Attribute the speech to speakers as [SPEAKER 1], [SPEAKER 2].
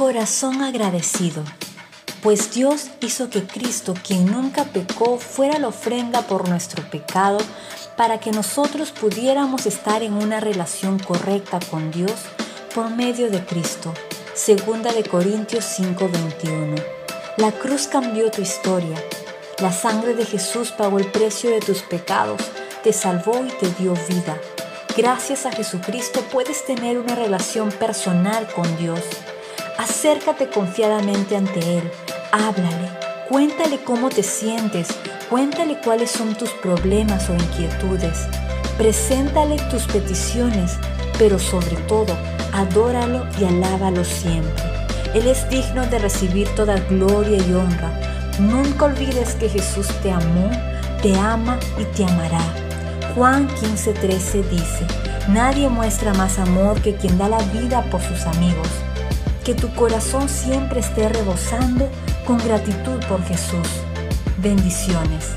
[SPEAKER 1] corazón agradecido, pues Dios hizo que Cristo, quien nunca pecó, fuera la ofrenda por nuestro pecado, para que nosotros pudiéramos estar en una relación correcta con Dios por medio de Cristo. Segunda de Corintios 5:21. La cruz cambió tu historia. La sangre de Jesús pagó el precio de tus pecados, te salvó y te dio vida. Gracias a Jesucristo puedes tener una relación personal con Dios. Acércate confiadamente ante Él, háblale, cuéntale cómo te sientes, cuéntale cuáles son tus problemas o inquietudes. Preséntale tus peticiones, pero sobre todo, adóralo y alábalo siempre. Él es digno de recibir toda gloria y honra. Nunca olvides que Jesús te amó, te ama y te amará. Juan 15:13 dice, Nadie muestra más amor que quien da la vida por sus amigos. Que tu corazón siempre esté rebosando con gratitud por Jesús. Bendiciones.